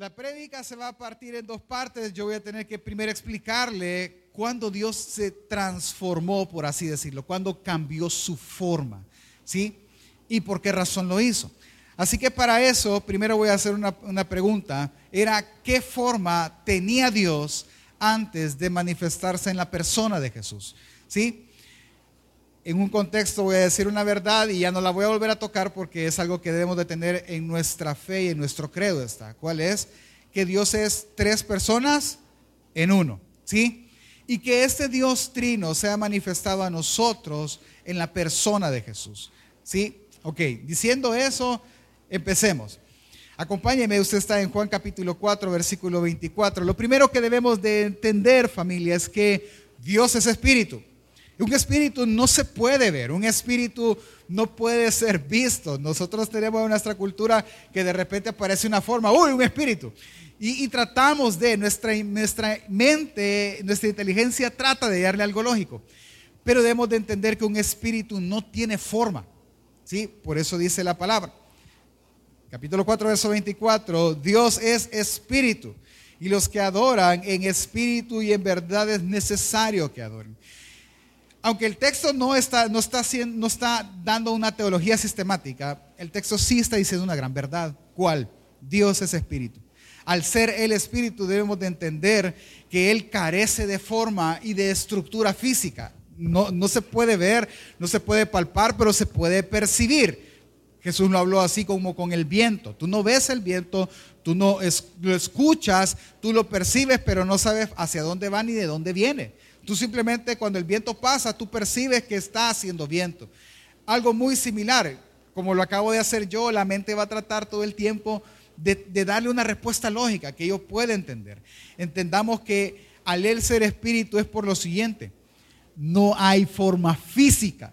La prédica se va a partir en dos partes. Yo voy a tener que primero explicarle cuándo Dios se transformó, por así decirlo, cuándo cambió su forma, ¿sí? Y por qué razón lo hizo. Así que para eso, primero voy a hacer una, una pregunta. Era, ¿qué forma tenía Dios antes de manifestarse en la persona de Jesús? ¿Sí? En un contexto voy a decir una verdad y ya no la voy a volver a tocar porque es algo que debemos de tener en nuestra fe y en nuestro credo está. ¿Cuál es? Que Dios es tres personas en uno, ¿sí? Y que este Dios trino sea manifestado a nosotros en la persona de Jesús, ¿sí? Ok, diciendo eso, empecemos. Acompáñeme, usted está en Juan capítulo 4, versículo 24. Lo primero que debemos de entender, familia, es que Dios es espíritu. Un espíritu no se puede ver, un espíritu no puede ser visto. Nosotros tenemos en nuestra cultura que de repente aparece una forma, uy, un espíritu. Y, tratamos de, nuestra, nuestra mente, nuestra inteligencia trata de darle algo lógico. Pero debemos de entender que un espíritu no tiene forma. ¿sí? Por eso dice la palabra. Capítulo 4, verso 24, Dios es espíritu. Y los que adoran en espíritu y en verdad es necesario que adoren aunque el texto no está, no, está, no está dando una teología sistemática, el texto sí está diciendo una gran verdad. ¿Cuál? Dios es espíritu. Al ser el espíritu debemos de entender que Él carece de forma y de estructura física. No, no se puede ver, no se puede palpar, pero se puede percibir. Jesús lo habló así como con el viento. Tú no ves el viento, tú no lo escuchas, tú lo percibes, pero no sabes hacia dónde va ni de dónde viene. Tú simplemente cuando el viento pasa, tú percibes que está haciendo viento. Algo muy similar, como lo acabo de hacer yo, la mente va a tratar todo el tiempo de, darle una respuesta lógica que yo pueda entender. Entendamos que al él ser espíritu es por lo siguiente. No hay forma física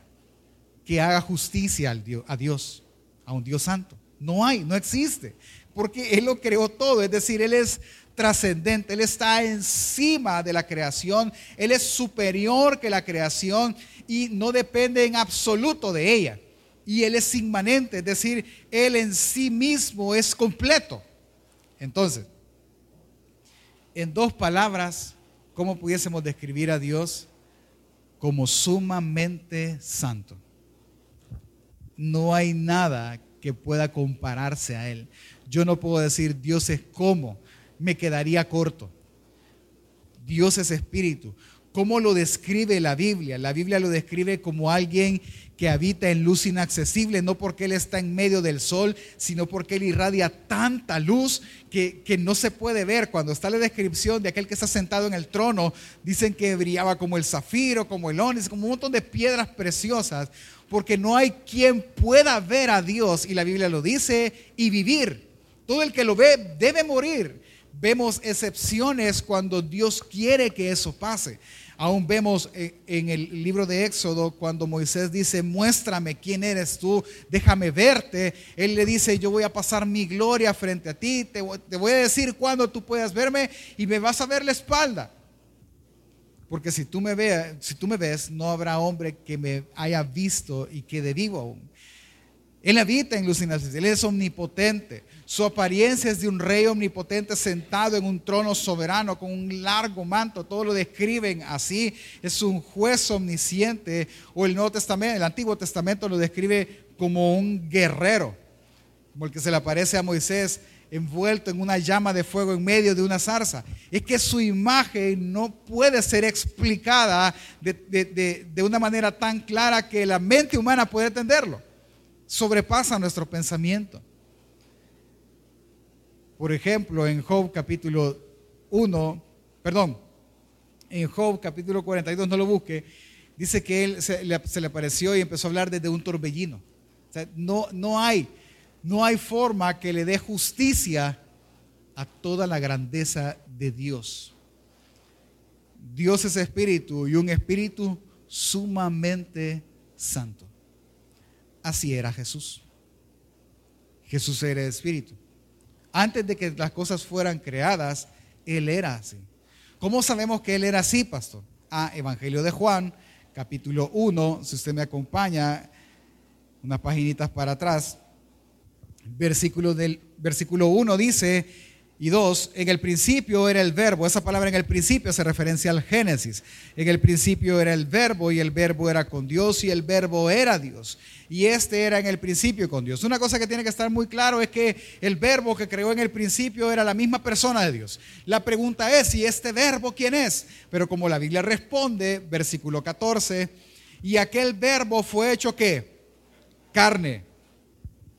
que haga justicia a Dios, a un Dios santo. No hay, no existe. Porque Él lo creó todo. Es decir, Él es trascendente, Él está encima de la creación, Él es superior que la creación y no depende en absoluto de ella. Y Él es inmanente, es decir, Él en sí mismo es completo. Entonces, en dos palabras, ¿cómo pudiésemos describir a Dios? Como sumamente santo. No hay nada que pueda compararse a Él. Yo no puedo decir Dios es como, me quedaría corto. Dios es espíritu. ¿Cómo lo describe la Biblia? La Biblia lo describe como alguien que habita en luz inaccesible, no porque Él está en medio del sol, sino porque Él irradia tanta luz que, no se puede ver. Cuando está la descripción de aquel que está sentado en el trono, dicen que brillaba como el zafiro, como el ónix, como un montón de piedras preciosas, porque no hay quien pueda ver a Dios, y la Biblia lo dice, y vivir. Todo el que lo ve debe morir. Vemos excepciones cuando Dios quiere que eso pase. Aún vemos en el libro de Éxodo cuando Moisés dice, muéstrame quién eres tú, déjame verte. Él le dice, yo voy a pasar mi gloria frente a ti, te, voy a decir cuándo tú puedas verme y me vas a ver la espalda. Porque si tú me, ves, si tú me ves, no habrá hombre que me haya visto y quede vivo aún. Él habita en luz Él es omnipotente. Su apariencia es de un rey omnipotente sentado en un trono soberano con un largo manto. Todo lo describen así. Es un juez omnisciente. O el Nuevo Testamento, el Antiguo Testamento lo describe como un guerrero, como el que se le aparece a Moisés envuelto en una llama de fuego en medio de una zarza. Es que su imagen no puede ser explicada de, de una manera tan clara que la mente humana puede entenderlo sobrepasa nuestro pensamiento. Por ejemplo, en Job capítulo 1, perdón, en Job capítulo 42, no lo busque, dice que él se le, apareció y empezó a hablar desde un torbellino. no, no, hay, no hay forma que le dé justicia a toda la grandeza de Dios. Dios es espíritu y un espíritu sumamente santo. Así era Jesús. Jesús era Espíritu. Antes de que las cosas fueran creadas, Él era así. ¿Cómo sabemos que Él era así, pastor? Ah, Evangelio de Juan, capítulo 1, si usted me acompaña, unas paginitas para atrás, versículo, del, versículo 1 dice, Y dos, en el principio era el verbo. Esa palabra en el principio hace referencia al Génesis. En el principio era el verbo y el verbo era con Dios y el verbo era Dios. Y este era en el principio con Dios. Una cosa que tiene que estar muy claro es que el verbo que creó en el principio era la misma persona de Dios. La pregunta es, ¿y este verbo quién es? Pero como la Biblia responde, versículo 14, y aquel verbo fue hecho qué? Carne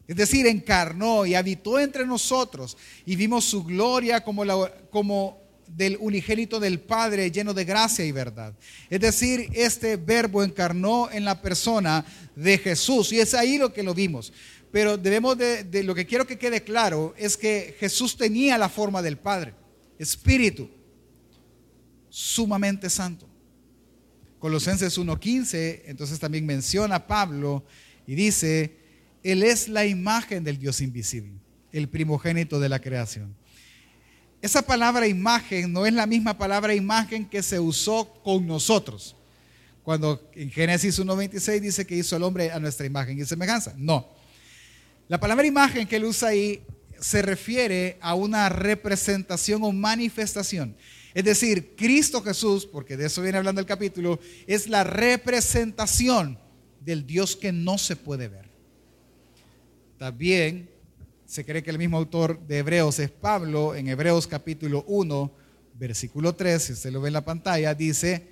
es decir, encarnó y habitó entre nosotros y vimos su gloria como, del unigénito del Padre lleno de gracia y verdad. Es decir, este verbo encarnó en la persona de Jesús y es ahí lo que lo vimos. Pero debemos de, de lo que quiero que quede claro es que Jesús tenía la forma del Padre, espíritu, sumamente santo. Colosenses 1.15, entonces también menciona Pablo y dice, él es la imagen del Dios invisible, el primogénito de la creación. Esa palabra imagen no es la misma palabra imagen que se usó con nosotros. Cuando en Génesis 1.26 dice que hizo el hombre a nuestra imagen y semejanza. No. La palabra imagen que él usa ahí se refiere a una representación o manifestación. Es decir, Cristo Jesús, porque de eso viene hablando el capítulo, es la representación del Dios que no se puede ver. También se cree que el mismo autor de Hebreos es Pablo, en Hebreos capítulo 1, versículo 3, si usted lo ve en la pantalla, dice,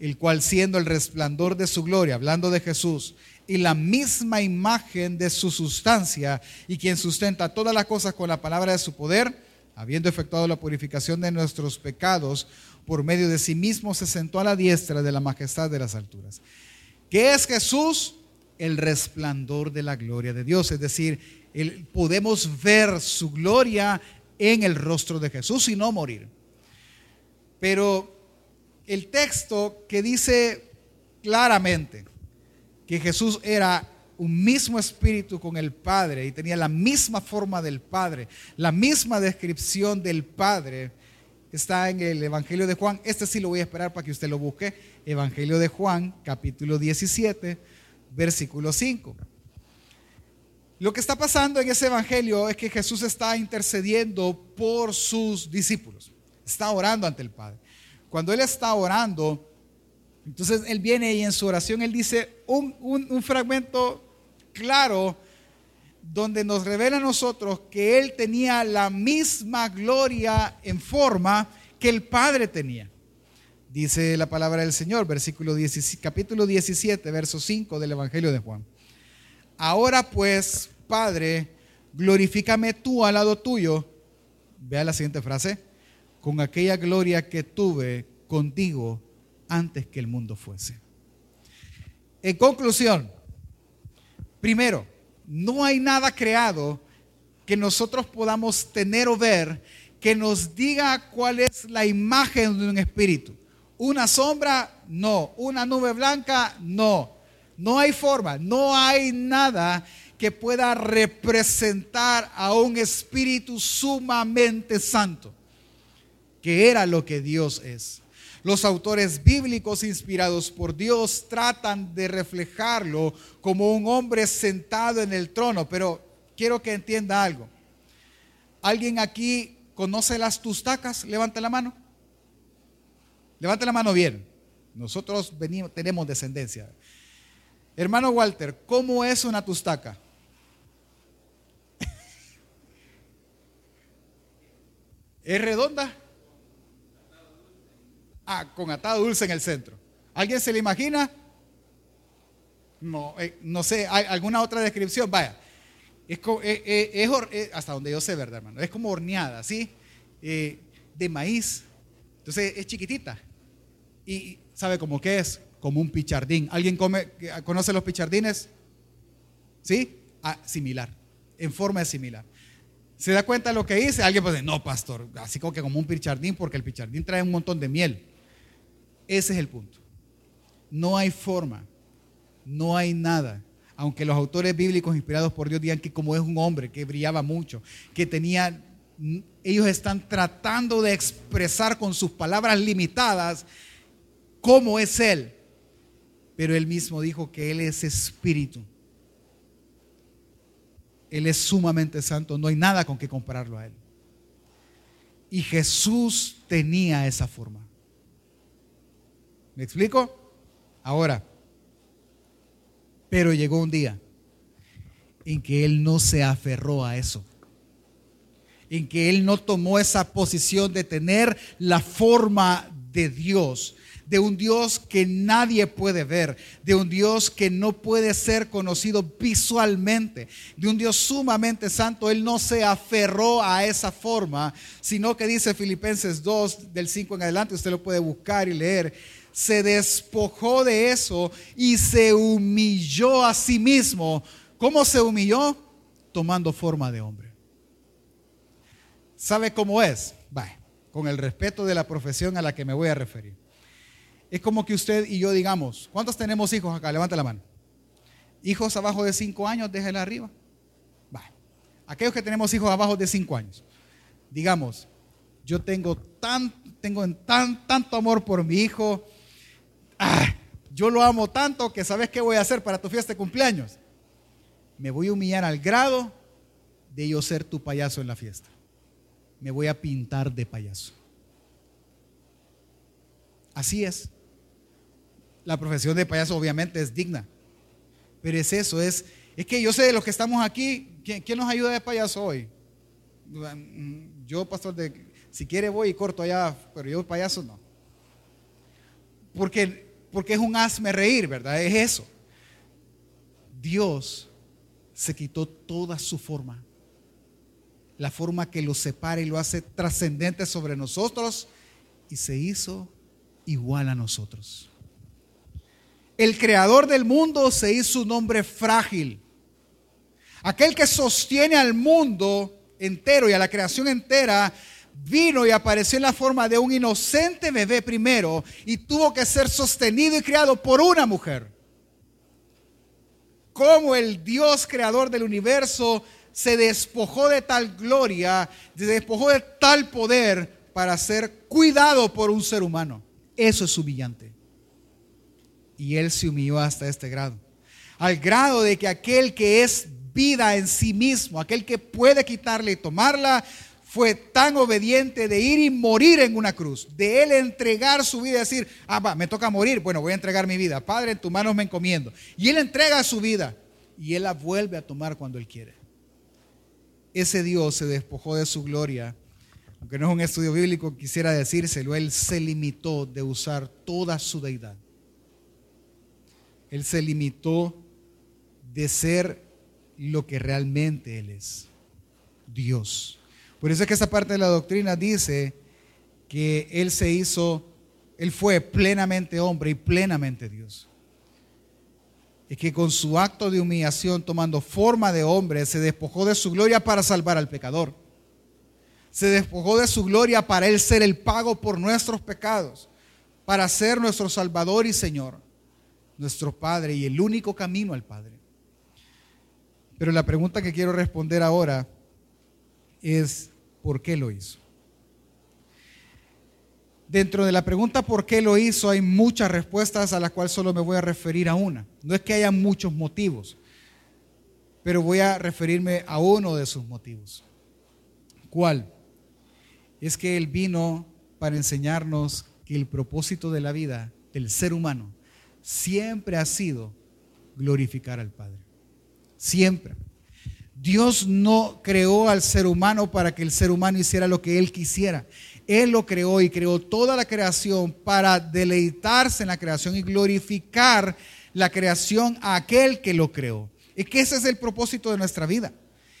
el cual siendo el resplandor de su gloria, hablando de Jesús, y la misma imagen de su sustancia, y quien sustenta todas las cosas con la palabra de su poder, habiendo efectuado la purificación de nuestros pecados, por medio de sí mismo se sentó a la diestra de la majestad de las alturas. ¿Qué es Jesús? El resplandor de la gloria de Dios. Es decir, podemos ver su gloria en el rostro de Jesús y no morir. Pero el texto que dice claramente que Jesús era un mismo espíritu con el Padre y tenía la misma forma del Padre, la misma descripción del Padre, está en el Evangelio de Juan. Este sí lo voy a esperar para que usted lo busque. Evangelio de Juan, capítulo 17 versículo 5. Lo que está pasando en ese evangelio es que Jesús está intercediendo por sus discípulos. Está orando ante el Padre. Cuando Él está orando, entonces Él viene y en su oración Él dice un, un fragmento claro donde nos revela a nosotros que Él tenía la misma gloria en forma que el Padre tenía. Dice la palabra del Señor, versículo capítulo 17, verso 5 del Evangelio de Juan. Ahora pues, Padre, glorifícame tú al lado tuyo. Vea la siguiente frase. Con aquella gloria que tuve contigo antes que el mundo fuese. En conclusión, primero, no hay nada creado que nosotros podamos tener o ver que nos diga cuál es la imagen de un espíritu. Una sombra, no. Una nube blanca, no. No hay forma, no hay nada que pueda representar a un espíritu sumamente santo, que era lo que Dios es. Los autores bíblicos inspirados por Dios tratan de reflejarlo como un hombre sentado en el trono, pero quiero que entienda algo. ¿Alguien aquí conoce las tustacas? Levante la mano. Levante la mano bien. Nosotros tenemos descendencia. Hermano Walter, ¿cómo es una tustaca? ¿Es redonda? Ah, con atado dulce en el centro. ¿Alguien se le imagina? No, eh, no sé, ¿hay alguna otra descripción? Vaya, es, eh, eh, hasta donde yo sé, ¿verdad, hermano? Es como horneada, ¿sí? de maíz. Entonces es chiquitita. ¿Y sabe cómo qué es? Como un pichardín. ¿Alguien come, conoce los pichardines? ¿Sí? Ah, similar, en forma de similar. ¿Se da cuenta de lo que dice? Alguien puede decir, no, pastor, así como que como un pichardín, porque el pichardín trae un montón de miel. Ese es el punto. No hay forma, no hay nada. Aunque los autores bíblicos inspirados por Dios digan que como es un hombre que brillaba mucho, que tenía, ellos están tratando de expresar con sus palabras limitadas cómo es Él. Pero Él mismo dijo que Él es espíritu. Él es sumamente santo, no hay nada con que compararlo a Él. Y Jesús tenía esa forma. ¿Me explico? Ahora, pero llegó un día en que él no se aferró a eso. En que él no tomó esa posición de tener la forma de Dios, de un Dios que nadie puede ver, de un Dios que no puede ser conocido visualmente, de un Dios sumamente santo. Él no se aferró a esa forma, sino que dice Filipenses 2, del 5 en adelante, usted lo puede buscar y leer, se despojó de eso y se humilló a sí mismo. ¿Cómo se humilló? Tomando forma de hombre. ¿Sabe cómo es? Vaya, con el respeto de la profesión a la que me voy a referir. Es como que usted y yo digamos, ¿cuántos tenemos hijos acá? Levanta la mano. Hijos abajo de 5 años, déjela arriba. Vaya. Aquellos que tenemos hijos abajo de 5 años, digamos, yo tengo tan, tengo tan, tanto amor por mi hijo, ah, yo lo amo tanto que sabes qué voy a hacer para tu fiesta de cumpleaños. Me voy a humillar al grado de yo ser tu payaso en la fiesta. Me voy a pintar de payaso. Así es. La profesión de payaso obviamente es digna. Pero es eso, es, es que yo sé de los que estamos aquí, ¿quién, nos ayuda de payaso hoy? Yo, pastor, de, si quiere voy y corto allá, pero yo payaso no. Porque, porque es un hazme reír, ¿verdad? Es eso. Dios se quitó toda su forma. La forma que lo separa y lo hace trascendente sobre nosotros y se hizo igual a nosotros. El creador del mundo se hizo un hombre frágil. Aquel que sostiene al mundo entero y a la creación entera vino y apareció en la forma de un inocente bebé primero y tuvo que ser sostenido y criado por una mujer. Como el Dios creador del universo se despojó de tal gloria, se despojó de tal poder para ser cuidado por un ser humano. Eso es humillante. Y él se humilló hasta este grado. Al grado de que aquel que es vida en sí mismo, aquel que puede quitarle y tomarla, fue tan obediente de ir y morir en una cruz, de él entregar su vida y decir, ah, va, me toca morir, bueno, voy a entregar mi vida, Padre, en tus manos me encomiendo. Y él entrega su vida y él la vuelve a tomar cuando él quiere. Ese Dios se despojó de su gloria, aunque no es un estudio bíblico, quisiera decírselo, él se limitó de usar toda su deidad. Él se limitó de ser lo que realmente él es, Dios. Por eso es que esa parte de la doctrina dice que Él se hizo, Él fue plenamente hombre y plenamente Dios. Y que con su acto de humillación, tomando forma de hombre, se despojó de su gloria para salvar al pecador. Se despojó de su gloria para Él ser el pago por nuestros pecados, para ser nuestro Salvador y Señor, nuestro Padre y el único camino al Padre. Pero la pregunta que quiero responder ahora es ¿por qué lo hizo? Dentro de la pregunta ¿por qué lo hizo? hay muchas respuestas a las cuales solo me voy a referir a una. No es que haya muchos motivos, pero voy a referirme a uno de sus motivos. ¿Cuál? Es que Él vino para enseñarnos que el propósito de la vida del ser humano siempre ha sido glorificar al Padre. Siempre. Dios no creó al ser humano para que el ser humano hiciera lo que él quisiera. Él lo creó y creó toda la creación para deleitarse en la creación y glorificar la creación a aquel que lo creó. Es que ese es el propósito de nuestra vida.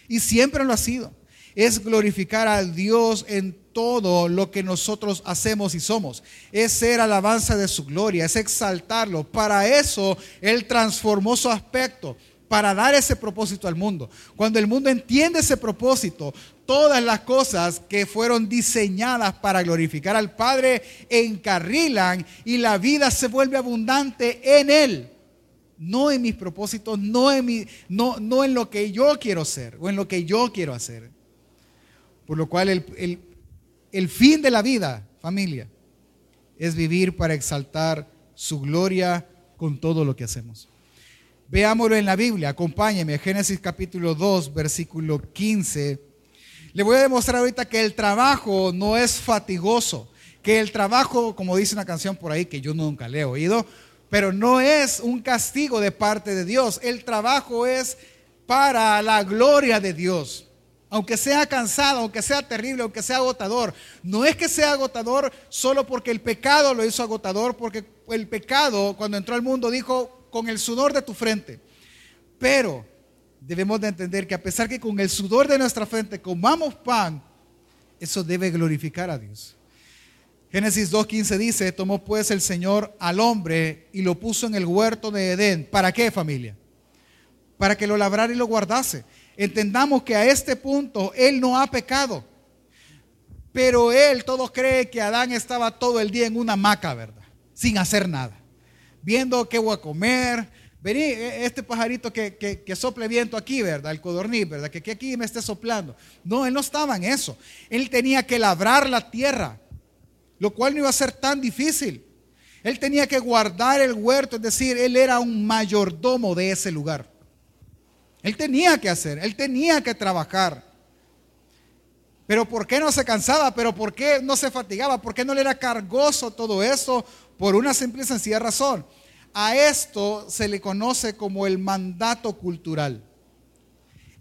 Y siempre lo ha sido. Es glorificar a Dios en todo lo que nosotros hacemos y somos. Es ser alabanza de su gloria, es exaltarlo. Para eso Él transformó su aspecto para dar ese propósito al mundo. Cuando el mundo entiende ese propósito, todas las cosas que fueron diseñadas para glorificar al Padre encarrilan y la vida se vuelve abundante en Él. No en mis propósitos, no en, mi, no, no en lo que yo quiero ser o en lo que yo quiero hacer. Por lo cual el, el fin de la vida, familia, es vivir para exaltar su gloria con todo lo que hacemos. Veámoslo en la Biblia, acompáñeme, Génesis capítulo 2, versículo 15. Le voy a demostrar ahorita que el trabajo no es fatigoso, que el trabajo, como dice una canción por ahí que yo nunca le he oído, pero no es un castigo de parte de Dios. El trabajo es para la gloria de Dios. Aunque sea cansado, aunque sea terrible, aunque sea agotador. No es que sea agotador solo porque el pecado lo hizo agotador, porque el pecado cuando entró al mundo dijo, con el sudor de tu frente. Pero debemos de entender que a pesar que con el sudor de nuestra frente comamos pan, eso debe glorificar a Dios. Génesis 2.15 dice, tomó pues el Señor al hombre y lo puso en el huerto de Edén. ¿Para qué familia? Para que lo labrara y lo guardase. Entendamos que a este punto Él no ha pecado. Pero Él, todos creen que Adán estaba todo el día en una hamaca, ¿verdad? Sin hacer nada. Viendo qué voy a comer. Vení, e, este pajarito que, que, sople viento aquí, ¿verdad? El codorniz, ¿verdad? Que, que aquí me esté soplando. No, Él no estaba en eso. Él tenía que labrar la tierra lo cual no iba a ser tan difícil. Él tenía que guardar el huerto, es decir, él era un mayordomo de ese lugar. Él tenía que hacer, él tenía que trabajar. Pero ¿por qué no se cansaba? ¿Pero por qué no se fatigaba? ¿Por qué no le era cargoso todo eso? Por una simple y sencilla razón. A esto se le conoce como el mandato cultural.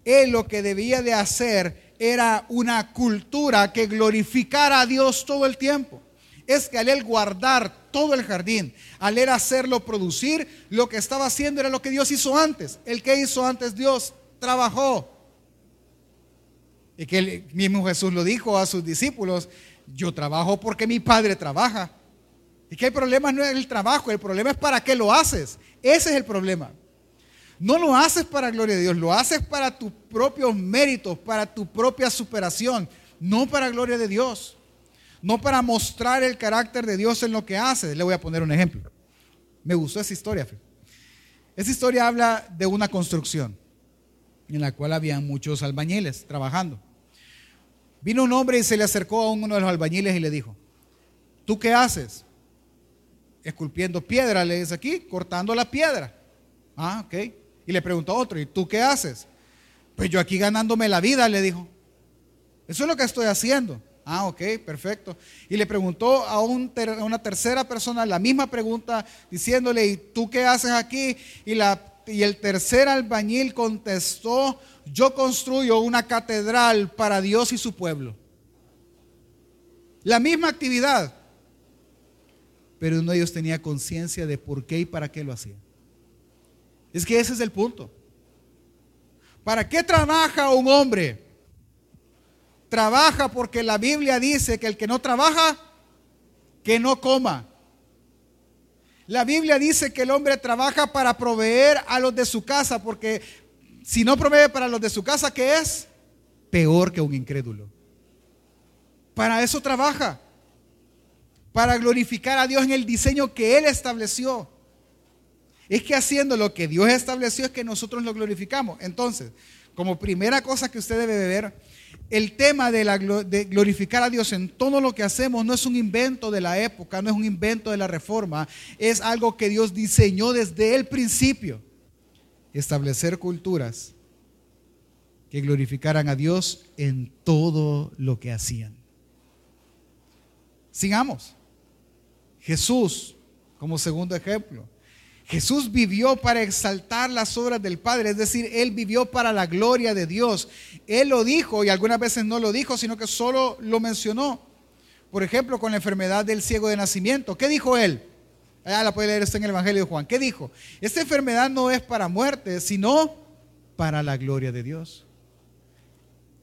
Él lo que debía de hacer era una cultura que glorificara a Dios todo el tiempo es que al él guardar todo el jardín, al él hacerlo producir, lo que estaba haciendo era lo que Dios hizo antes. El que hizo antes Dios trabajó. Y que el mismo Jesús lo dijo a sus discípulos, yo trabajo porque mi Padre trabaja. Y que el problema no es el trabajo, el problema es para qué lo haces. Ese es el problema. No lo haces para gloria de Dios, lo haces para tus propios méritos, para tu propia superación, no para gloria de Dios no para mostrar el carácter de Dios en lo que hace. Le voy a poner un ejemplo. Me gustó esa historia. Esa historia habla de una construcción en la cual había muchos albañiles trabajando. Vino un hombre y se le acercó a uno de los albañiles y le dijo, ¿tú qué haces? Esculpiendo piedra, le dice aquí, cortando la piedra. Ah, ok. Y le preguntó a otro, ¿y tú qué haces? Pues yo aquí ganándome la vida, le dijo. Eso es lo que estoy haciendo. Ah, ok, perfecto. Y le preguntó a, una tercera persona la misma pregunta, diciéndole, ¿y tú qué haces aquí? Y, y el tercer albañil contestó, yo construyo una catedral para Dios y su pueblo. La misma actividad. Pero uno de ellos tenía conciencia de por qué y para qué lo hacía. Es que ese es el punto. ¿Para qué trabaja un hombre? Trabaja porque la Biblia dice que el que no trabaja, que no coma. La Biblia dice que el hombre trabaja para proveer a los de su casa, porque si no provee para los de su casa, ¿qué es? Peor que un incrédulo. Para eso trabaja, para glorificar a Dios en el diseño que Él estableció. Es que haciendo lo que Dios estableció es que nosotros lo glorificamos. Entonces, como primera cosa que usted debe ver, el tema de, la, de, glorificar a Dios en todo lo que hacemos no es un invento de la época, no es un invento de la reforma, es algo que Dios diseñó desde el principio. Establecer culturas que glorificaran a Dios en todo lo que hacían. Sigamos. Jesús, como segundo ejemplo, Jesús vivió para exaltar las obras del Padre, es decir, Él vivió para la gloria de Dios. Él lo dijo y algunas veces no lo dijo, sino que solo lo mencionó. Por ejemplo, con la enfermedad del ciego de nacimiento. ¿Qué dijo Él? Ah, la puede leer esto en el Evangelio de Juan. ¿Qué dijo? Esta enfermedad no es para muerte, sino para la gloria de Dios.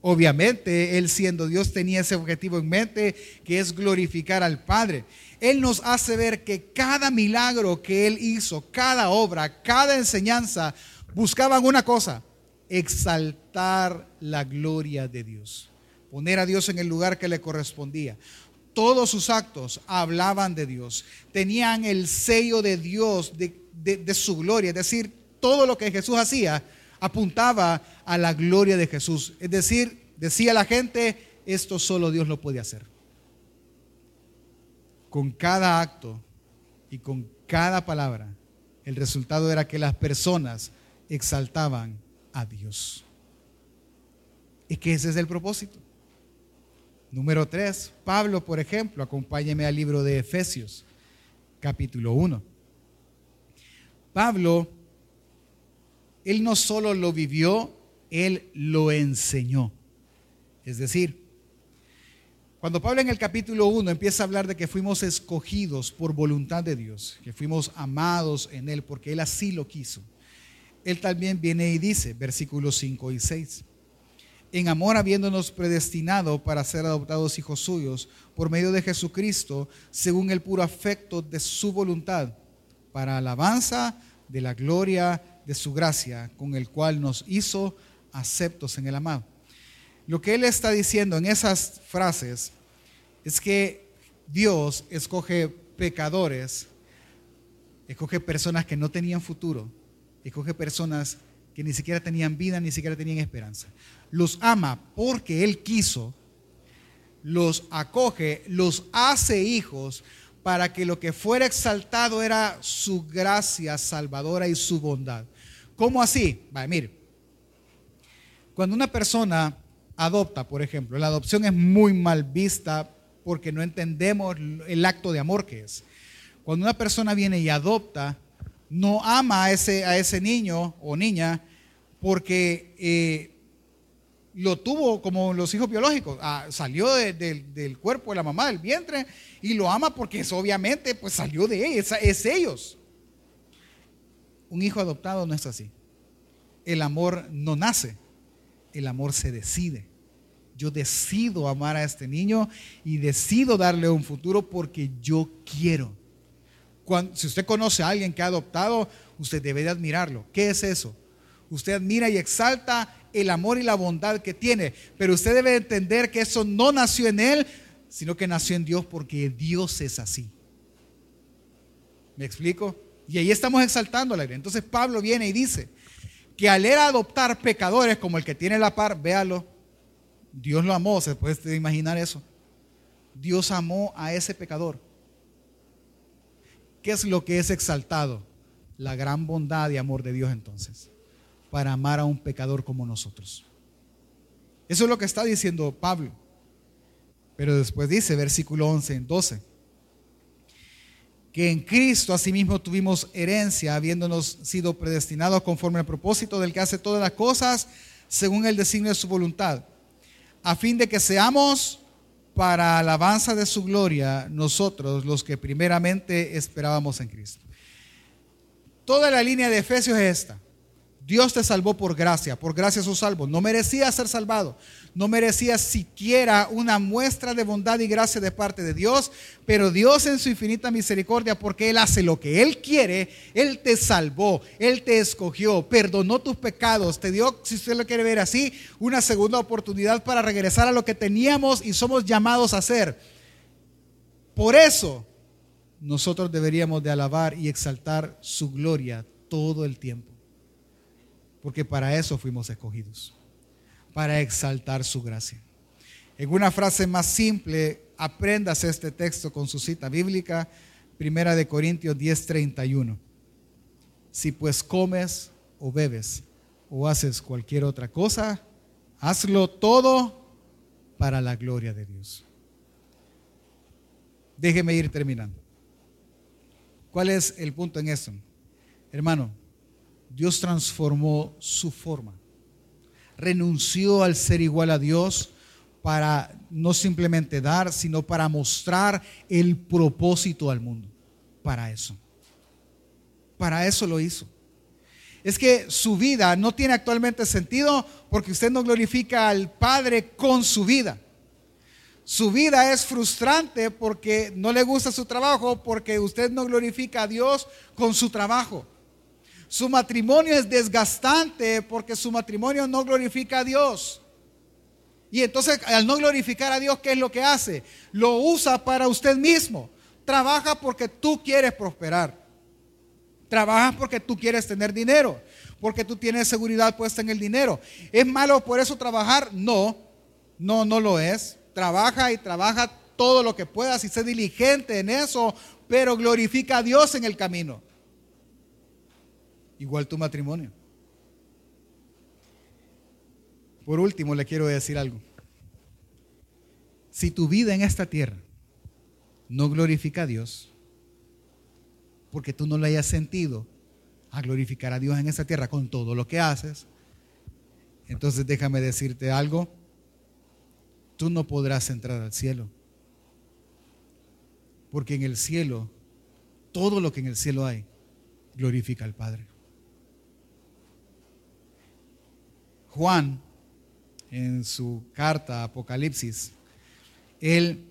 Obviamente, Él siendo Dios tenía ese objetivo en mente, que es glorificar al Padre. Él nos hace ver que cada milagro que Él hizo, cada obra, cada enseñanza, buscaban una cosa, exaltar la gloria de Dios, poner a Dios en el lugar que le correspondía. Todos sus actos hablaban de Dios, tenían el sello de Dios, de, su gloria, es decir, todo lo que Jesús hacía apuntaba a la gloria de Jesús. Es decir, decía la gente, esto solo Dios lo puede hacer con cada acto y con cada palabra, el resultado era que las personas exaltaban a Dios. Y que ese es el propósito. Número tres, Pablo, por ejemplo, acompáñeme al libro de Efesios, capítulo 1. Pablo, él no solo lo vivió, él lo enseñó. Es decir, cuando Pablo en el capítulo 1 empieza a hablar de que fuimos escogidos por voluntad de Dios, que fuimos amados en Él porque Él así lo quiso, Él también viene y dice, versículos 5 y 6, en amor habiéndonos predestinado para ser adoptados hijos suyos por medio de Jesucristo, según el puro afecto de su voluntad, para alabanza de la gloria de su gracia, con el cual nos hizo aceptos en el amado. Lo que él está diciendo en esas frases es que Dios escoge pecadores, escoge personas que no tenían futuro, escoge personas que ni siquiera tenían vida, ni siquiera tenían esperanza. Los ama porque Él quiso, los acoge, los hace hijos para que lo que fuera exaltado era su gracia salvadora y su bondad. ¿Cómo así? Vaya, mire, cuando una persona adopta, por ejemplo. La adopción es muy mal vista porque no entendemos el acto de amor que es. Cuando una persona viene y adopta, no ama a ese, a ese niño o niña porque eh, lo tuvo como los hijos biológicos. Ah, salió del cuerpo de la mamá, del vientre, y lo ama porque es, obviamente pues salió de ellos, es ellos. Un hijo adoptado no es así. El amor no nace, el amor se decide. Yo decido amar a este niño y decido darle un futuro porque yo quiero. si usted conoce a alguien que ha adoptado, usted debe de admirarlo. ¿Qué es eso? Usted admira y exalta el amor y la bondad que tiene, pero usted debe entender que eso no nació en él, sino que nació en Dios porque Dios es así. ¿Me explico? Y ahí estamos exaltando la Entonces Pablo viene y dice, que al ir a adoptar pecadores como el que tiene la par, véalo, Dios lo amó, se puede imaginar eso. Dios amó a ese pecador. ¿Qué es lo que es exaltado? La gran bondad y amor de Dios entonces, para amar a un pecador como nosotros. Eso es lo que está diciendo Pablo. Pero después dice, versículo 11 en 12 que en Cristo asimismo tuvimos herencia, habiéndonos sido predestinados conforme al propósito del que hace todas las cosas según el designio de su voluntad, a fin de que seamos para alabanza de su gloria nosotros los que primeramente esperábamos en Cristo. Toda la línea de Efesios es esta. Dios te salvó por gracia, por gracia sos salvo. No merecía ser salvado, no merecía siquiera una muestra de bondad y gracia de parte de Dios, pero Dios en su infinita misericordia, porque Él hace lo que Él quiere, Él te salvó, Él te escogió, perdonó tus pecados, te dio, si usted lo quiere ver así, una segunda oportunidad para regresar a lo que teníamos y somos llamados a hacer. Por eso nosotros deberíamos de alabar y exaltar su gloria todo el tiempo porque para eso fuimos escogidos, para exaltar su gracia. En una frase más simple, apréndase este texto con su cita bíblica, Primera de Corintios 10:31. Si pues comes o bebes o haces cualquier otra cosa, hazlo todo para la gloria de Dios. Déjeme ir terminando. ¿Cuál es el punto en esto? Hermano, Dios transformó su forma. Renunció al ser igual a Dios para no simplemente dar, sino para mostrar el propósito al mundo. Para eso. Para eso lo hizo. Es que su vida no tiene actualmente sentido porque usted no glorifica al Padre con su vida. Su vida es frustrante porque no le gusta su trabajo, porque usted no glorifica a Dios con su trabajo. Su matrimonio es desgastante porque su matrimonio no glorifica a Dios. Y entonces al no glorificar a Dios, ¿qué es lo que hace? Lo usa para usted mismo. Trabaja porque tú quieres prosperar. Trabajas porque tú quieres tener dinero, porque tú tienes seguridad puesta en el dinero. ¿Es malo por eso trabajar? No, no, no lo es. Trabaja y trabaja todo lo que puedas y sé diligente en eso, pero glorifica a Dios en el camino igual tu matrimonio. Por último, le quiero decir algo. si tu vida en esta tierra no glorifica a Dios, porque tú no le hayas sentido a glorificar a Dios en esta tierra con todo lo que haces, entonces déjame decirte algo, tú no podrás entrar al cielo. Porque en el cielo, todo lo que en el cielo hay, glorifica al Padre. Juan, en su carta Apocalipsis, él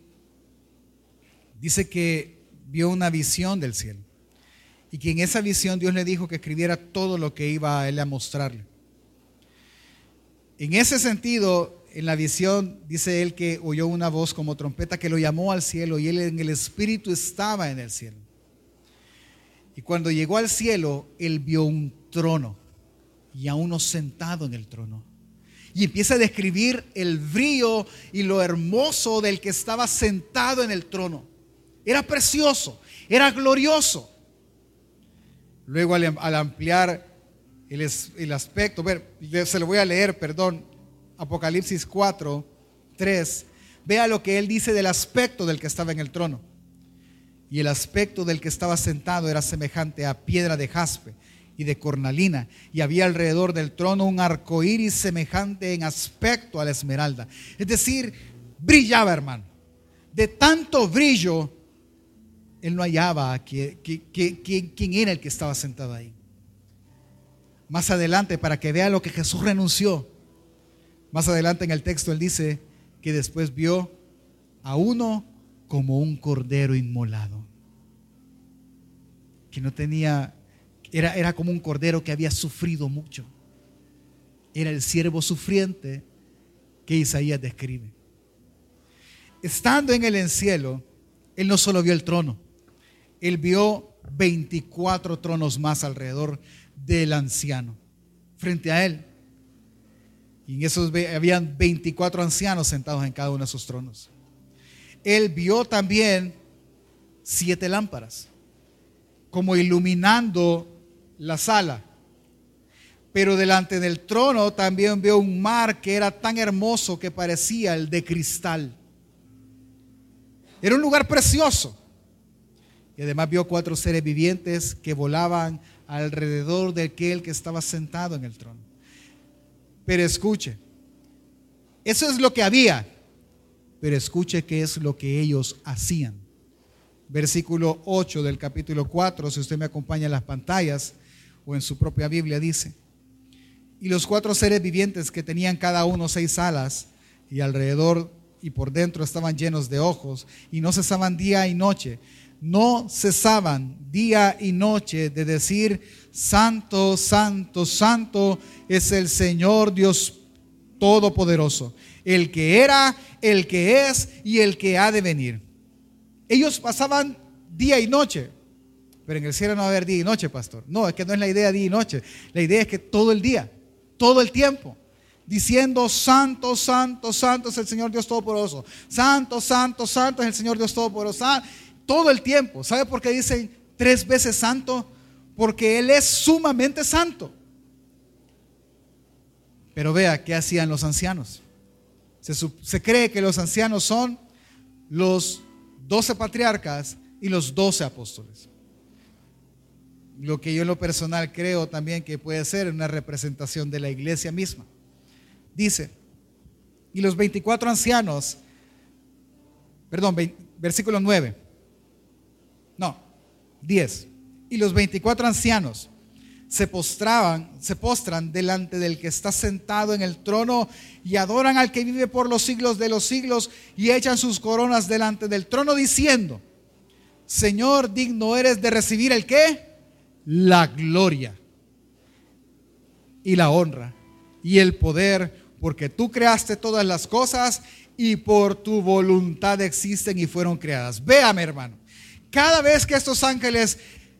dice que vio una visión del cielo y que en esa visión Dios le dijo que escribiera todo lo que iba a él a mostrarle. En ese sentido, en la visión dice él que oyó una voz como trompeta que lo llamó al cielo y él en el espíritu estaba en el cielo. Y cuando llegó al cielo, él vio un trono y a uno sentado en el trono. Y empieza a describir el brillo y lo hermoso del que estaba sentado en el trono. Era precioso, era glorioso. Luego al, ampliar el, el, aspecto, ver, se lo voy a leer, perdón, Apocalipsis 4, 3, vea lo que él dice del aspecto del que estaba en el trono. Y el aspecto del que estaba sentado era semejante a piedra de jaspe y de cornalina, y había alrededor del trono un arco iris semejante en aspecto a la esmeralda. Es decir, brillaba, hermano. De tanto brillo, él no hallaba quién era el que estaba sentado ahí. Más adelante, para que vea lo que Jesús renunció, más adelante en el texto él dice que después vio a uno como un cordero inmolado, que no tenía era, como un cordero que había sufrido mucho. Era el siervo sufriente que Isaías describe. Estando en el cielo, él no solo vio el trono, él vio 24 tronos más alrededor del anciano, frente a él. Y en esos habían 24 ancianos sentados en cada uno de esos tronos. Él vio también siete lámparas, como iluminando la sala. Pero delante del trono también vio un mar que era tan hermoso que parecía el de cristal. Era un lugar precioso. Y además vio cuatro seres vivientes que volaban alrededor de aquel que estaba sentado en el trono. Pero escuche, eso es lo que había. Pero escuche qué es lo que ellos hacían. Versículo 8 del capítulo 4, si usted me acompaña en las pantallas o en su propia Biblia dice. Y los cuatro seres vivientes que tenían cada uno seis alas y alrededor y por dentro estaban llenos de ojos y no cesaban día y noche. No cesaban día y noche de decir, Santo, Santo, Santo es el Señor Dios Todopoderoso, el que era, el que es y el que ha de venir. Ellos pasaban día y noche pero en el cielo no va a haber día y noche, pastor. No, es que no es la idea día y noche. La idea es que todo el día, todo el tiempo, diciendo, Santo, Santo, Santo es el Señor Dios Todopoderoso. Santo, Santo, Santo es el Señor Dios Todopoderoso. Todo el tiempo. ¿Sabe por qué dicen tres veces santo? Porque Él es sumamente santo. Pero vea qué hacían los ancianos. Se cree que los ancianos son los doce patriarcas y los doce apóstoles lo que yo en lo personal creo también que puede ser una representación de la iglesia misma. Dice, y los 24 ancianos, perdón, versículo 9, no, 10, y los 24 ancianos se postraban, se postran delante del que está sentado en el trono y adoran al que vive por los siglos de los siglos y echan sus coronas delante del trono diciendo, Señor, digno eres de recibir el qué? La gloria y la honra y el poder, porque tú creaste todas las cosas y por tu voluntad existen y fueron creadas. Véame, hermano, cada vez que estos ángeles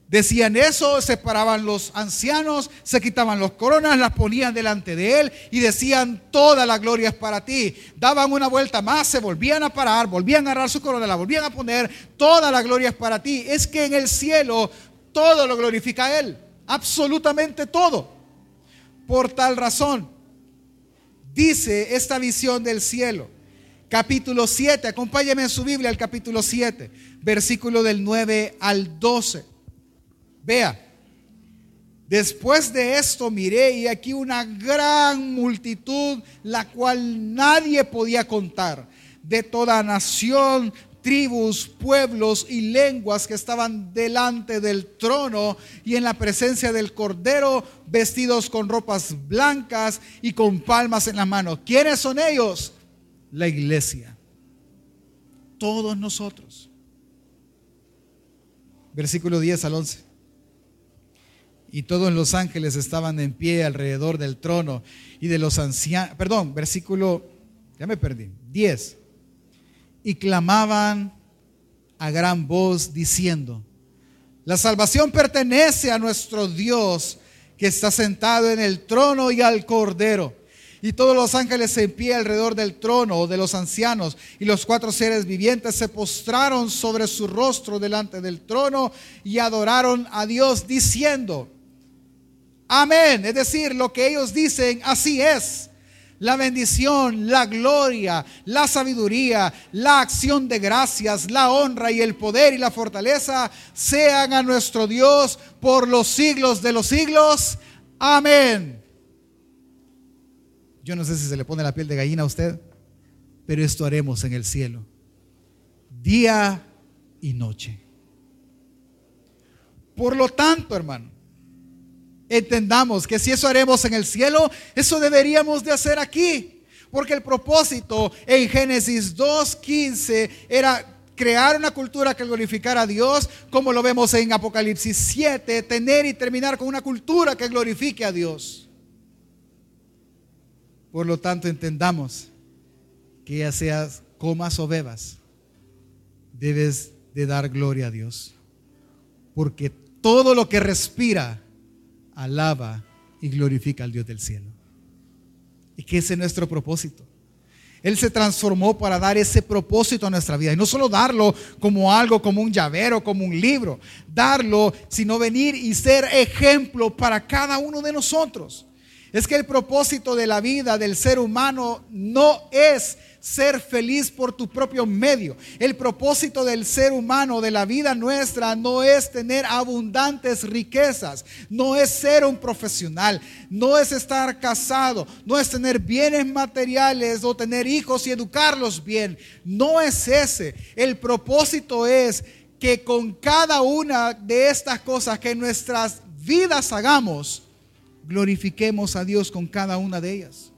decían eso, se paraban los ancianos, se quitaban los coronas, las ponían delante de él y decían, toda la gloria es para ti. Daban una vuelta más, se volvían a parar, volvían a agarrar su corona, la volvían a poner, toda la gloria es para ti. Es que en el cielo todo lo glorifica a Él, absolutamente todo. Por tal razón, dice esta visión del cielo, capítulo 7. Acompáñeme en su Biblia al capítulo 7, versículo del 9 al 12. Vea, después de esto miré y aquí una gran multitud, la cual nadie podía contar, de toda nación, tribus, pueblos y lenguas que estaban delante del trono y en la presencia del Cordero, vestidos con ropas blancas y con palmas en la mano. ¿Quiénes son ellos? La iglesia. Todos nosotros. Versículo 10 al 11 y todos los ángeles estaban en pie alrededor del trono y de los ancianos, perdón, versículo, ya me perdí, 10. Y clamaban a gran voz diciendo, la salvación pertenece a nuestro Dios que está sentado en el trono y al cordero. Y todos los ángeles en pie alrededor del trono de los ancianos y los cuatro seres vivientes se postraron sobre su rostro delante del trono y adoraron a Dios diciendo, Amén. Es decir, lo que ellos dicen, así es. La bendición, la gloria, la sabiduría, la acción de gracias, la honra y el poder y la fortaleza sean a nuestro Dios por los siglos de los siglos. Amén. Yo no sé si se le pone la piel de gallina a usted, pero esto haremos en el cielo. Día y noche. Por lo tanto, hermano, entendamos que si eso haremos en el cielo, eso deberíamos de hacer aquí. Porque el propósito en Génesis 2.15 era crear una cultura que glorificara a Dios, como lo vemos en Apocalipsis 7, tener y terminar con una cultura que glorifique a Dios. Por lo tanto, entendamos que ya seas comas o bebas, debes de dar gloria a Dios. Porque todo lo que respira alaba y glorifica al Dios del cielo. Y que ese es nuestro propósito. Él se transformó para dar ese propósito a nuestra vida. Y no solo darlo como algo, como un llavero, como un libro. Darlo, sino venir y ser ejemplo para cada uno de nosotros. Es que el propósito de la vida del ser humano no es ser feliz por tu propio medio. El propósito del ser humano, de la vida nuestra, no es tener abundantes riquezas, no es ser un profesional, no es estar casado, no es tener bienes materiales o tener hijos y educarlos bien. No es ese. El propósito es que con cada una de estas cosas que en nuestras vidas hagamos, glorifiquemos a Dios con cada una de ellas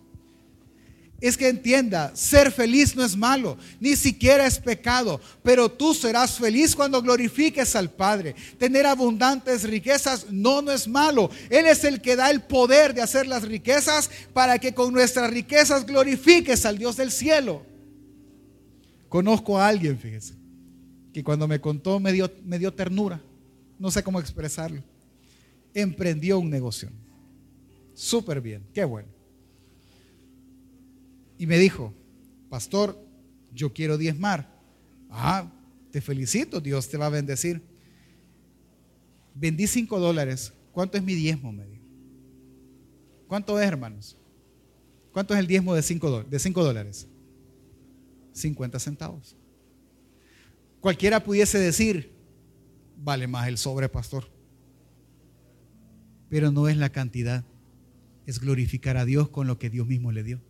es que entienda, ser feliz no es malo, ni siquiera es pecado, pero tú serás feliz cuando glorifiques al Padre. Tener abundantes riquezas no, no es malo. Él es el que da el poder de hacer las riquezas para que con nuestras riquezas glorifiques al Dios del cielo. Conozco a alguien, fíjese, que cuando me contó me dio, me dio ternura, no sé cómo expresarlo. Emprendió un negocio. Súper bien, qué bueno y me dijo, pastor, yo quiero diezmar. Ah, te felicito, Dios te va a bendecir. Vendí cinco dólares. ¿Cuánto es mi diezmo? Me dijo. ¿Cuánto es, hermanos? ¿Cuánto es el diezmo de cinco, de cinco dólares? 50 centavos. Cualquiera pudiese decir, vale más el sobre, pastor. Pero no es la cantidad, es glorificar a Dios con lo que Dios mismo le dio.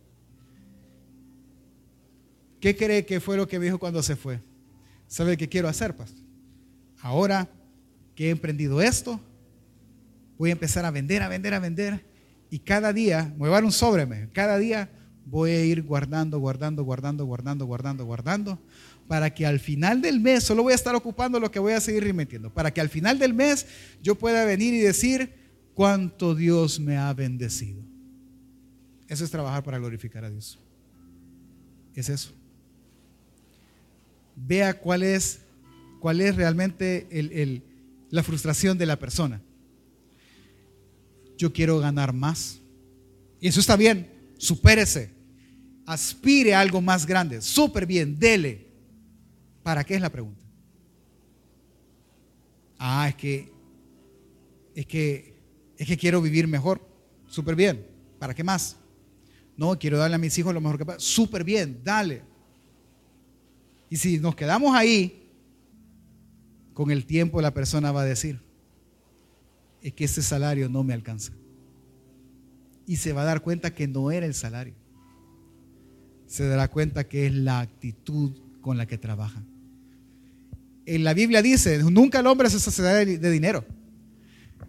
¿Qué cree que fue lo que me dijo cuando se fue? ¿Sabe qué quiero hacer, pastor? Ahora que he emprendido esto, voy a empezar a vender, a vender, a vender. Y cada día, me un sobre, cada día voy a ir guardando, guardando, guardando, guardando, guardando, guardando, para que al final del mes, solo voy a estar ocupando lo que voy a seguir remitiendo, para que al final del mes yo pueda venir y decir cuánto Dios me ha bendecido. Eso es trabajar para glorificar a Dios. Es eso vea cuál es, cuál es realmente la frustración de la persona. Yo quiero ganar más. Y eso está bien, supérese. Aspire a algo más grande. Súper bien, dele. ¿Para qué es la pregunta? Ah, es que, es que, es que quiero vivir mejor. Súper bien. ¿Para qué más? No, quiero darle a mis hijos lo mejor que pueda. Súper bien, dale. Y si nos quedamos ahí, con el tiempo la persona va a decir, es que ese salario no me alcanza. Y se va a dar cuenta que no era el salario. Se dará cuenta que es la actitud con la que trabaja. En la Biblia dice, nunca el hombre se saciará de dinero.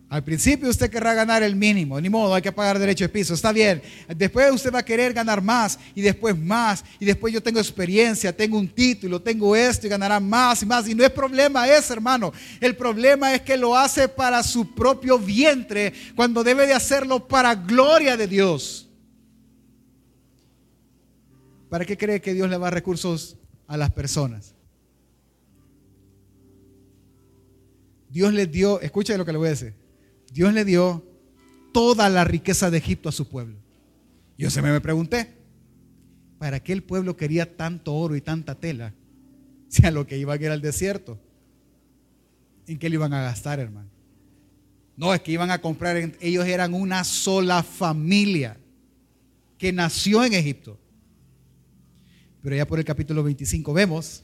Al principio usted querrá ganar el mínimo, ni modo, hay que pagar derecho de piso, está bien. Después usted va a querer ganar más y después más y después yo tengo experiencia, tengo un título, tengo esto y ganará más y más. Y no es problema ese, hermano. El problema es que lo hace para su propio vientre cuando debe de hacerlo para gloria de Dios. ¿Para qué cree que Dios le va recursos a las personas? Dios les dio, escuche lo que le voy a decir Dios le dio toda la riqueza de Egipto a su pueblo. Yo se me pregunté, ¿para qué el pueblo quería tanto oro y tanta tela? Si a lo que iban era el desierto. ¿En qué le iban a gastar, hermano? No, es que iban a comprar, ellos eran una sola familia que nació en Egipto. Pero ya por el capítulo 25 vemos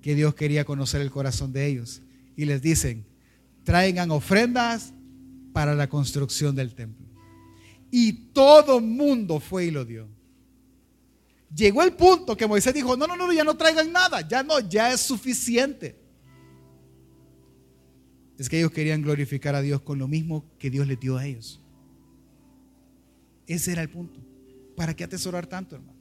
que Dios quería conocer el corazón de ellos. Y les dicen, traigan ofrendas para la construcción del templo. Y todo mundo fue y lo dio. Llegó el punto que Moisés dijo, no, no, no, ya no traigan nada, ya no, ya es suficiente. Es que ellos querían glorificar a Dios con lo mismo que Dios les dio a ellos. Ese era el punto. ¿Para qué atesorar tanto, hermano?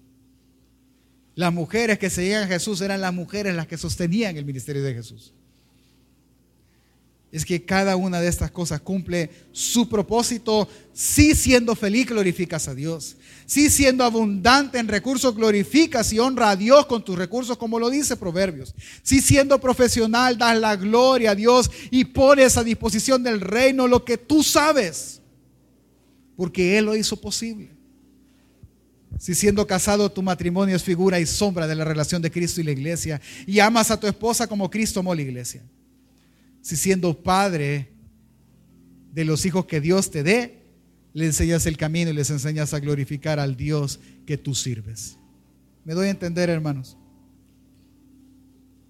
Las mujeres que seguían a Jesús eran las mujeres las que sostenían el ministerio de Jesús es que cada una de estas cosas cumple su propósito. Si siendo feliz glorificas a Dios. Si siendo abundante en recursos glorificas y honra a Dios con tus recursos, como lo dice Proverbios. Si siendo profesional das la gloria a Dios y pones a disposición del reino lo que tú sabes. Porque Él lo hizo posible. Si siendo casado tu matrimonio es figura y sombra de la relación de Cristo y la iglesia. Y amas a tu esposa como Cristo amó la iglesia si siendo padre de los hijos que Dios te dé, le enseñas el camino y les enseñas a glorificar al Dios que tú sirves. ¿Me doy a entender, hermanos?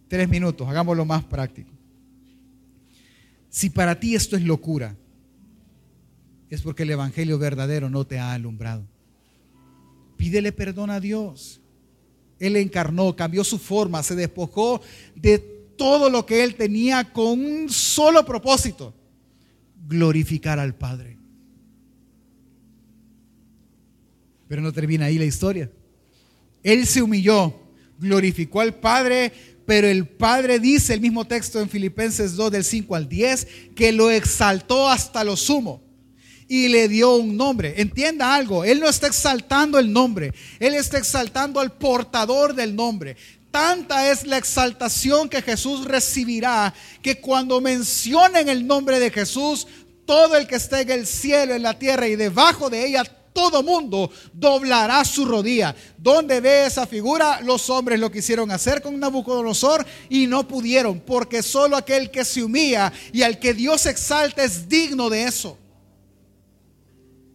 Tres minutos, hagámoslo más práctico. Si para ti esto es locura, es porque el Evangelio verdadero no te ha alumbrado. Pídele perdón a Dios. Él encarnó, cambió su forma, se despojó de todo lo que él tenía con un solo propósito, glorificar al Padre. Pero no termina ahí la historia. Él se humilló, glorificó al Padre, pero el Padre dice el mismo texto en Filipenses 2 del 5 al 10, que lo exaltó hasta lo sumo y le dio un nombre. Entienda algo, Él no está exaltando el nombre, Él está exaltando al portador del nombre. Tanta es la exaltación que Jesús recibirá que cuando mencionen el nombre de Jesús, todo el que esté en el cielo, en la tierra y debajo de ella, todo mundo doblará su rodilla. ¿Dónde ve esa figura? Los hombres lo quisieron hacer con Nabucodonosor y no pudieron, porque solo aquel que se humilla y al que Dios exalta es digno de eso.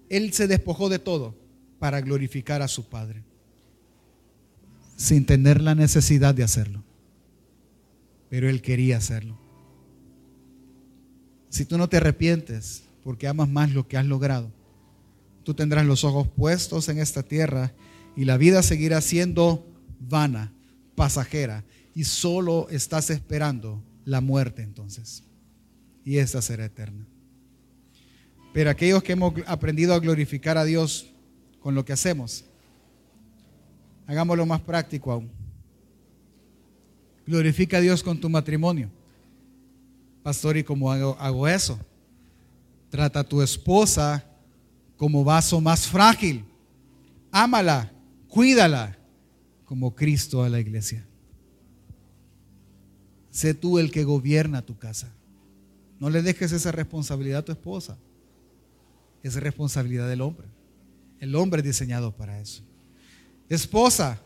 Él se despojó de todo para glorificar a su Padre sin tener la necesidad de hacerlo. Pero Él quería hacerlo. Si tú no te arrepientes porque amas más lo que has logrado, tú tendrás los ojos puestos en esta tierra y la vida seguirá siendo vana, pasajera, y solo estás esperando la muerte entonces. Y esa será eterna. Pero aquellos que hemos aprendido a glorificar a Dios con lo que hacemos, Hagámoslo más práctico aún. Glorifica a Dios con tu matrimonio. Pastor, ¿y cómo hago, hago eso? Trata a tu esposa como vaso más frágil. Ámala, cuídala como Cristo a la iglesia. Sé tú el que gobierna tu casa. No le dejes esa responsabilidad a tu esposa. Es responsabilidad del hombre. El hombre es diseñado para eso. Esposa,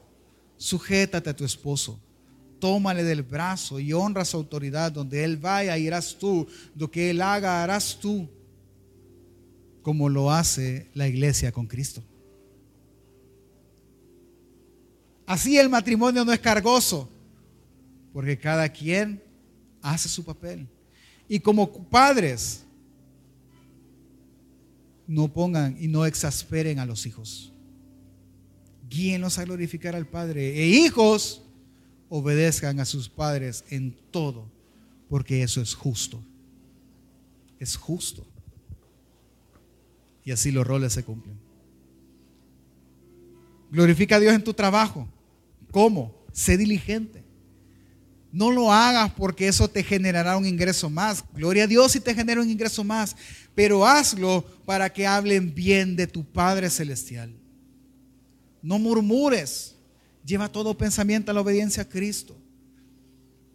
sujétate a tu esposo. Tómale del brazo y honra su autoridad. Donde Él vaya, irás tú. Lo que Él haga, harás tú. Como lo hace la iglesia con Cristo. Así el matrimonio no es cargoso, porque cada quien hace su papel. Y como padres, no pongan y no exasperen a los hijos. Guíenlos a glorificar al Padre. E hijos, obedezcan a sus padres en todo, porque eso es justo. Es justo. Y así los roles se cumplen. Glorifica a Dios en tu trabajo. ¿Cómo? Sé diligente. No lo hagas porque eso te generará un ingreso más. Gloria a Dios si te genera un ingreso más. Pero hazlo para que hablen bien de tu Padre Celestial. No murmures. Lleva todo pensamiento a la obediencia a Cristo.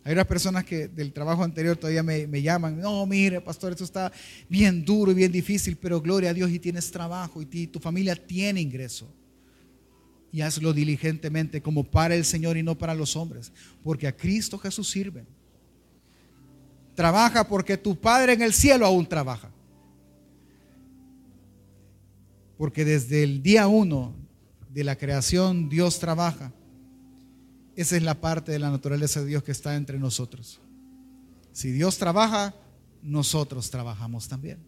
Hay unas personas que del trabajo anterior todavía me, me, llaman. No, mire, pastor, esto está bien duro y bien difícil, pero gloria a Dios y tienes trabajo y tu familia tiene ingreso y hazlo diligentemente como para el Señor y no para los hombres, porque a Cristo Jesús sirve. Trabaja porque tu Padre en el cielo aún trabaja. Porque desde el día uno de la creación Dios trabaja. Esa es la parte de la naturaleza de Dios que está entre nosotros. Si Dios trabaja, nosotros trabajamos también.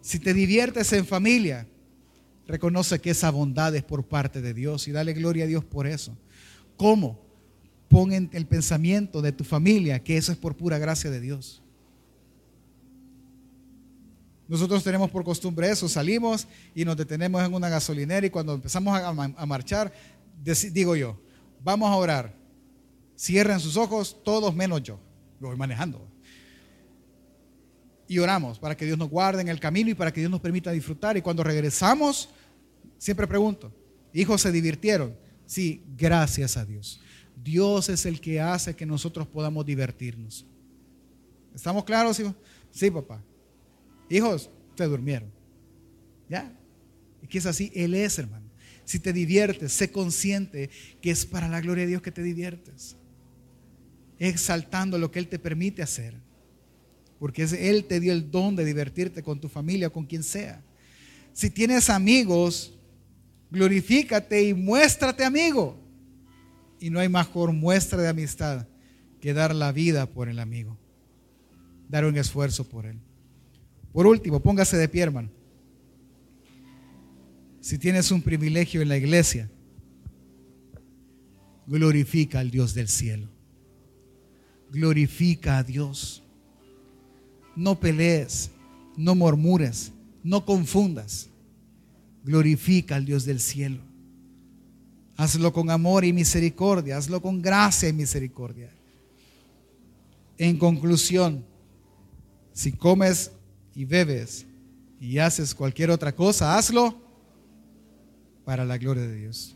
Si te diviertes en familia, Reconoce que esa bondad es por parte de Dios y dale gloria a Dios por eso. ¿Cómo? Pon en el pensamiento de tu familia que eso es por pura gracia de Dios. Nosotros tenemos por costumbre eso, salimos y nos detenemos en una gasolinera y cuando empezamos a, marchar, digo yo, vamos a orar. Cierren sus ojos, todos menos yo. Lo voy manejando. Y oramos para que Dios nos guarde en el camino y para que Dios nos permita disfrutar. Y cuando regresamos, Siempre pregunto, ¿hijos se divirtieron? Sí, gracias a Dios. Dios es el que hace que nosotros podamos divertirnos. ¿Estamos claros? Sí, papá. Hijos, se durmieron. ¿Ya? Y que es así, Él es, hermano. Si te diviertes, sé consciente que es para la gloria de Dios que te diviertes. Exaltando lo que Él te permite hacer. Porque Él te dio el don de divertirte con tu familia, con quien sea. Si tienes amigos, glorifícate y muéstrate amigo. Y no hay mejor muestra de amistad que dar la vida por el amigo, dar un esfuerzo por él. Por último, póngase de pie, hermano. Si tienes un privilegio en la iglesia, glorifica al Dios del cielo. Glorifica a Dios. No pelees, no murmures, no confundas glorifica al Dios del cielo. Hazlo con amor y misericordia, hazlo con gracia y misericordia. En conclusión, si comes y bebes y haces cualquier otra cosa, hazlo para la gloria de Dios.